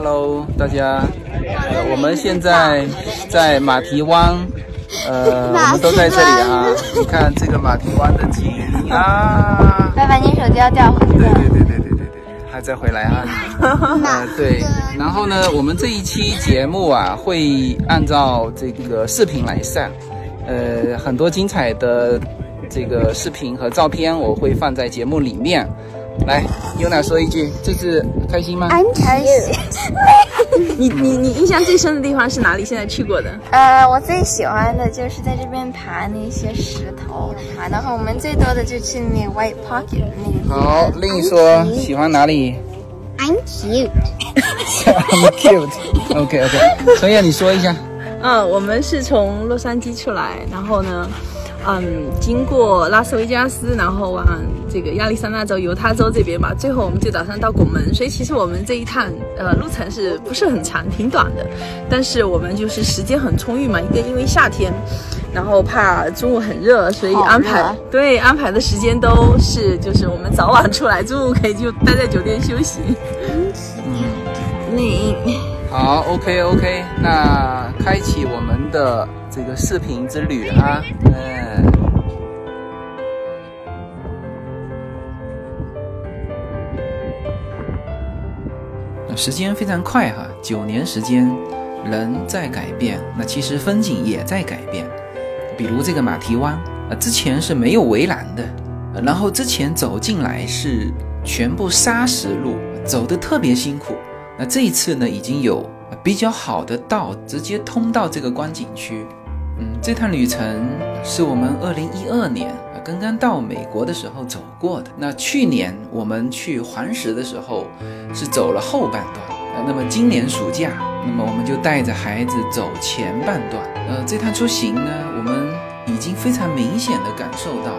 Hello，大家，呃，我们现在在马蹄湾，呃，我们都在这里啊。你看这个马蹄湾的景啊。爸爸，你手机要掉。对对对对对对对，还在回来啊。呃，对。然后呢，我们这一期节目啊，会按照这个视频来上，呃，很多精彩的这个视频和照片，我会放在节目里面。来，优娜说一句，这次开心吗？开心。你你你印象最深的地方是哪里？现在去过的？呃，我最喜欢的就是在这边爬那些石头，然后我们最多的就去那 White Pocket 那个。好，另一说喜欢哪里？I'm cute。I'm cute。OK OK。陈燕，你说一下。嗯，我们是从洛杉矶出来，然后呢？嗯，经过拉斯维加斯，然后往这个亚利桑那州、犹他州这边吧，最后我们就打算到拱门。所以其实我们这一趟呃路程是不是很长，挺短的。但是我们就是时间很充裕嘛，一个因为夏天，然后怕中午很热，所以安排对安排的时间都是就是我们早晚出来，中午可以就待在酒店休息。嗯，你好，OK OK，那开启我们的这个视频之旅哈，嗯。时间非常快哈，九年时间，人在改变，那其实风景也在改变。比如这个马蹄湾啊，之前是没有围栏的，然后之前走进来是全部砂石路，走的特别辛苦。那这一次呢，已经有比较好的道，直接通到这个观景区。嗯，这趟旅程是我们二零一二年。刚刚到美国的时候走过的，那去年我们去黄石的时候是走了后半段，那么今年暑假，那么我们就带着孩子走前半段。呃，这趟出行呢，我们已经非常明显的感受到，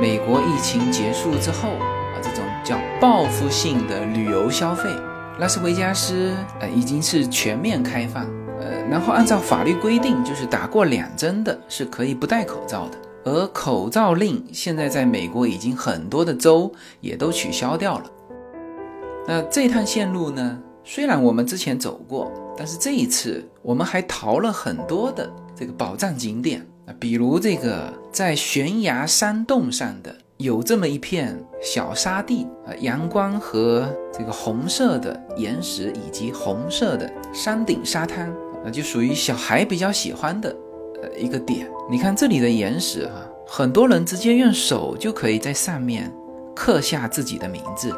美国疫情结束之后啊，这种叫报复性的旅游消费，拉斯维加斯呃已经是全面开放，呃，然后按照法律规定，就是打过两针的是可以不戴口罩的。而口罩令现在在美国已经很多的州也都取消掉了。那这趟线路呢？虽然我们之前走过，但是这一次我们还淘了很多的这个宝藏景点啊，比如这个在悬崖山洞上的有这么一片小沙地啊，阳光和这个红色的岩石以及红色的山顶沙滩啊，就属于小孩比较喜欢的。呃，一个点，你看这里的岩石哈，很多人直接用手就可以在上面刻下自己的名字。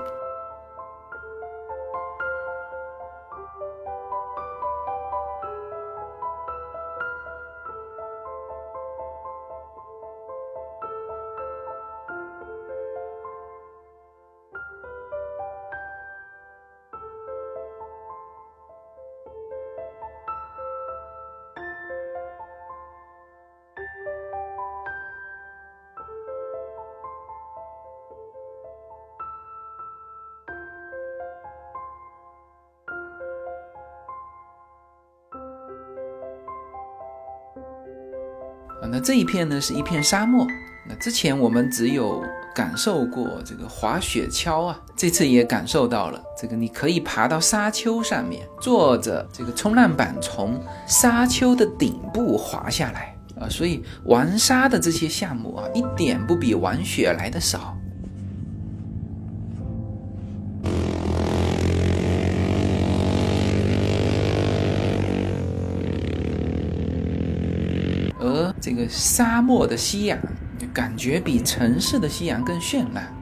那这一片呢是一片沙漠。那之前我们只有感受过这个滑雪橇啊，这次也感受到了这个，你可以爬到沙丘上面，坐着这个冲浪板从沙丘的顶部滑下来啊。所以玩沙的这些项目啊，一点不比玩雪来的少。这个沙漠的夕阳，感觉比城市的夕阳更绚烂。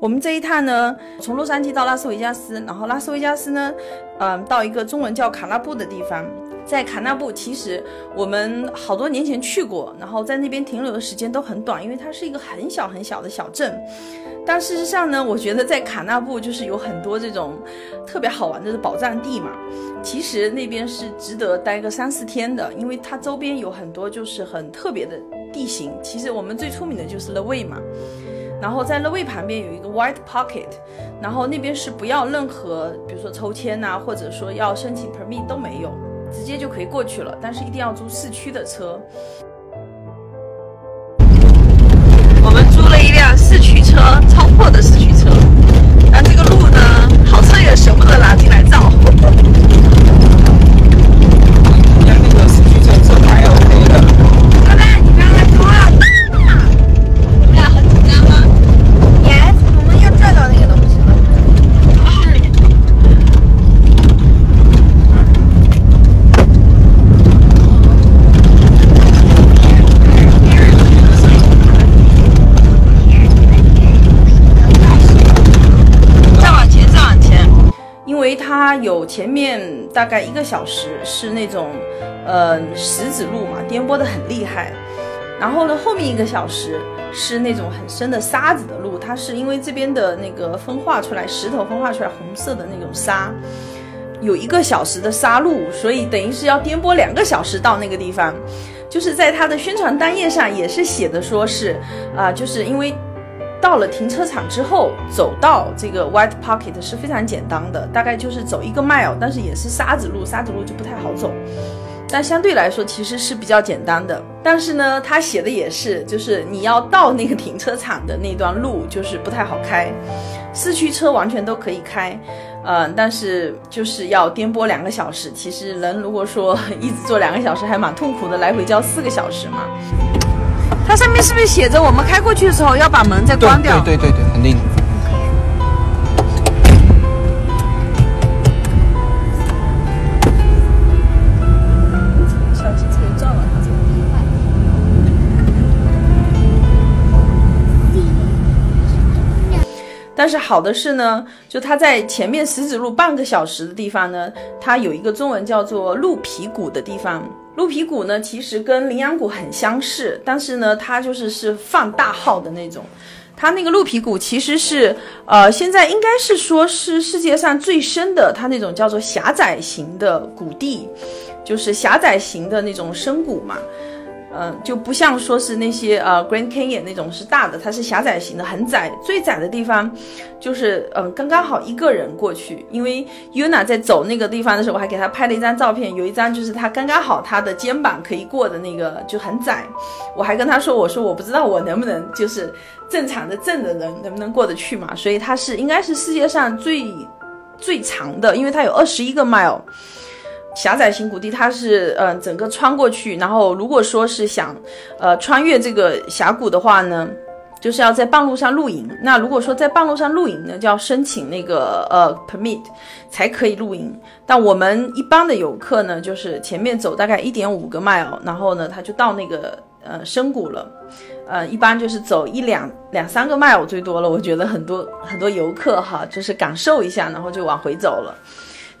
我们这一趟呢，从洛杉矶到拉斯维加斯，然后拉斯维加斯呢，嗯，到一个中文叫卡拉布的地方。在卡纳布，其实我们好多年前去过，然后在那边停留的时间都很短，因为它是一个很小很小的小镇。但事实上呢，我觉得在卡纳布就是有很多这种特别好玩的宝藏地嘛。其实那边是值得待个三四天的，因为它周边有很多就是很特别的地形。其实我们最出名的就是 The Way 嘛，然后在 The Way 旁边有一个 White Pocket，然后那边是不要任何，比如说抽签呐，或者说要申请 permit 都没有。直接就可以过去了，但是一定要租市区的车。我们租了一辆四驱车，超破的四驱车。那这个路呢，好车也舍不得拿进来造。它有前面大概一个小时是那种，呃，石子路嘛，颠簸的很厉害。然后呢，后面一个小时是那种很深的沙子的路，它是因为这边的那个风化出来，石头风化出来红色的那种沙，有一个小时的沙路，所以等于是要颠簸两个小时到那个地方。就是在它的宣传单页上也是写的说是，啊，就是因为。到了停车场之后，走到这个 White Pocket 是非常简单的，大概就是走一个 mile，但是也是沙子路，沙子路就不太好走。但相对来说其实是比较简单的。但是呢，他写的也是，就是你要到那个停车场的那段路就是不太好开，四驱车完全都可以开，嗯，但是就是要颠簸两个小时。其实人如果说一直坐两个小时还蛮痛苦的，来回就要四个小时嘛。它上面是不是写着我们开过去的时候要把门再关掉？对对对对，肯定。小汽车撞了它，但是好的是呢，就它在前面石子路半个小时的地方呢，它有一个中文叫做鹿皮谷的地方。鹿皮谷呢，其实跟羚羊谷很相似，但是呢，它就是是放大号的那种。它那个鹿皮谷其实是，呃，现在应该是说是世界上最深的，它那种叫做狭窄型的谷地，就是狭窄型的那种深谷嘛。嗯，就不像说是那些呃 Grand Canyon 那种是大的，它是狭窄型的，很窄。最窄的地方就是嗯，刚刚好一个人过去。因为 Yuna 在走那个地方的时候，我还给他拍了一张照片，有一张就是他刚刚好他的肩膀可以过的那个就很窄。我还跟他说，我说我不知道我能不能就是正常的正的人能不能过得去嘛。所以它是应该是世界上最最长的，因为它有二十一个 mile。狭窄型谷地，它是呃整个穿过去，然后如果说是想，呃穿越这个峡谷的话呢，就是要在半路上露营。那如果说在半路上露营呢，就要申请那个呃 permit 才可以露营。但我们一般的游客呢，就是前面走大概一点五个 mile，然后呢他就到那个呃深谷了，呃一般就是走一两两三个 mile 最多了。我觉得很多很多游客哈，就是感受一下，然后就往回走了。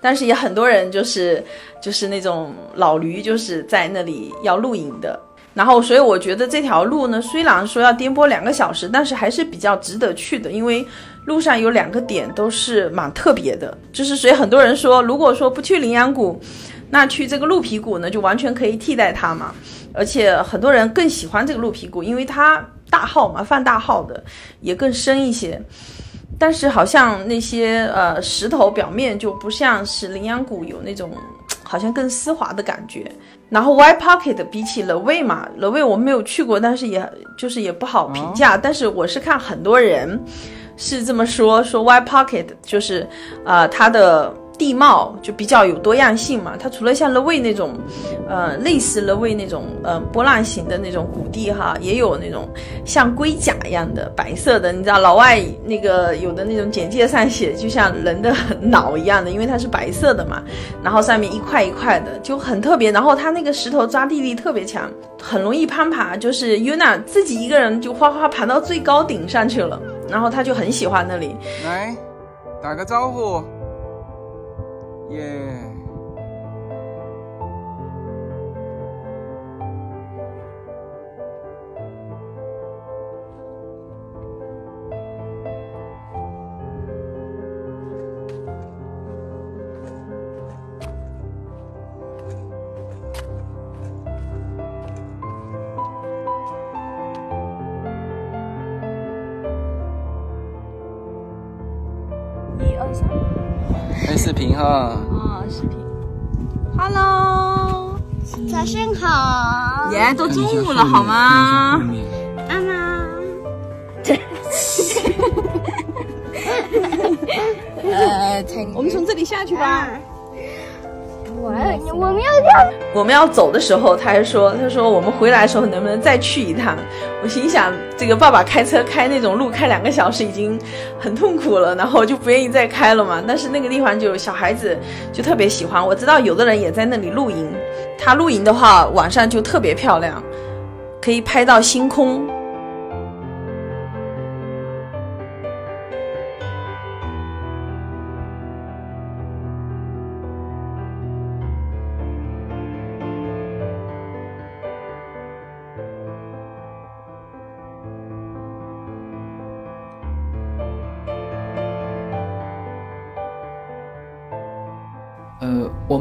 但是也很多人就是就是那种老驴，就是在那里要露营的。然后，所以我觉得这条路呢，虽然说要颠簸两个小时，但是还是比较值得去的，因为路上有两个点都是蛮特别的。就是所以很多人说，如果说不去羚羊谷，那去这个鹿皮谷呢，就完全可以替代它嘛。而且很多人更喜欢这个鹿皮谷，因为它大号嘛，放大号的，也更深一些。但是好像那些呃石头表面就不像是羚羊谷有那种好像更丝滑的感觉。然后 White Pocket 比起 The Way 嘛，The Way 我没有去过，但是也就是也不好评价。但是我是看很多人是这么说，说 White Pocket 就是呃它的。地貌就比较有多样性嘛，它除了像乐卫那种，呃，类似乐卫那种，呃，波浪形的那种谷地哈，也有那种像龟甲一样的白色的，你知道老外那个有的那种简介上写就像人的脑一样的，因为它是白色的嘛，然后上面一块一块的就很特别，然后它那个石头抓地力特别强，很容易攀爬，就是 Yuna 自己一个人就哗哗爬到最高顶上去了，然后他就很喜欢那里，来打个招呼。耶。频哈。哦，视频。Hello，早上好，耶，都中午了好吗？妈妈。呃，我们从这里下去吧。我我们要要我们要走的时候，他还说：“他说我们回来的时候能不能再去一趟？”我心想，这个爸爸开车开那种路开两个小时已经很痛苦了，然后就不愿意再开了嘛。但是那个地方就小孩子就特别喜欢。我知道有的人也在那里露营，他露营的话晚上就特别漂亮，可以拍到星空。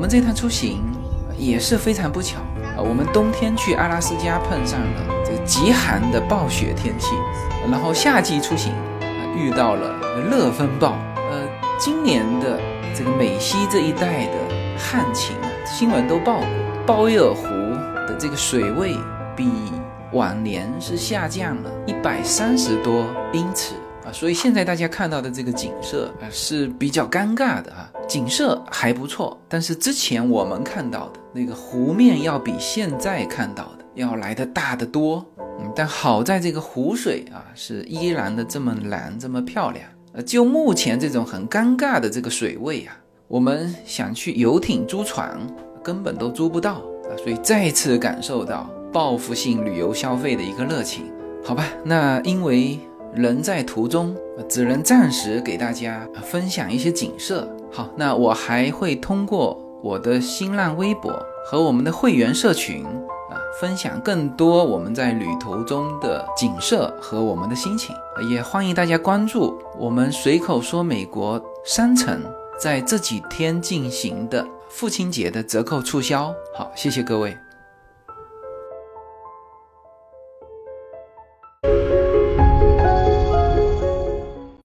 我们这趟出行也是非常不巧啊、我们冬天去阿拉斯加碰上了这个极寒的暴雪天气，然后夏季出行、遇到了热风暴。呃，今年的这个美西这一带的旱情啊，新闻都报过，鲍威尔湖的这个水位比往年是下降了一百三十多英尺。啊，所以现在大家看到的这个景色啊是比较尴尬的啊，景色还不错，但是之前我们看到的那个湖面要比现在看到的要来的大得多。嗯，但好在这个湖水啊是依然的这么蓝，这么漂亮。呃，就目前这种很尴尬的这个水位啊，我们想去游艇租船根本都租不到啊，所以再次感受到报复性旅游消费的一个热情。好吧，那因为。人在途中，只能暂时给大家分享一些景色。好，那我还会通过我的新浪微博和我们的会员社群啊，分享更多我们在旅途中的景色和我们的心情。也欢迎大家关注我们随口说美国商城在这几天进行的父亲节的折扣促销。好，谢谢各位。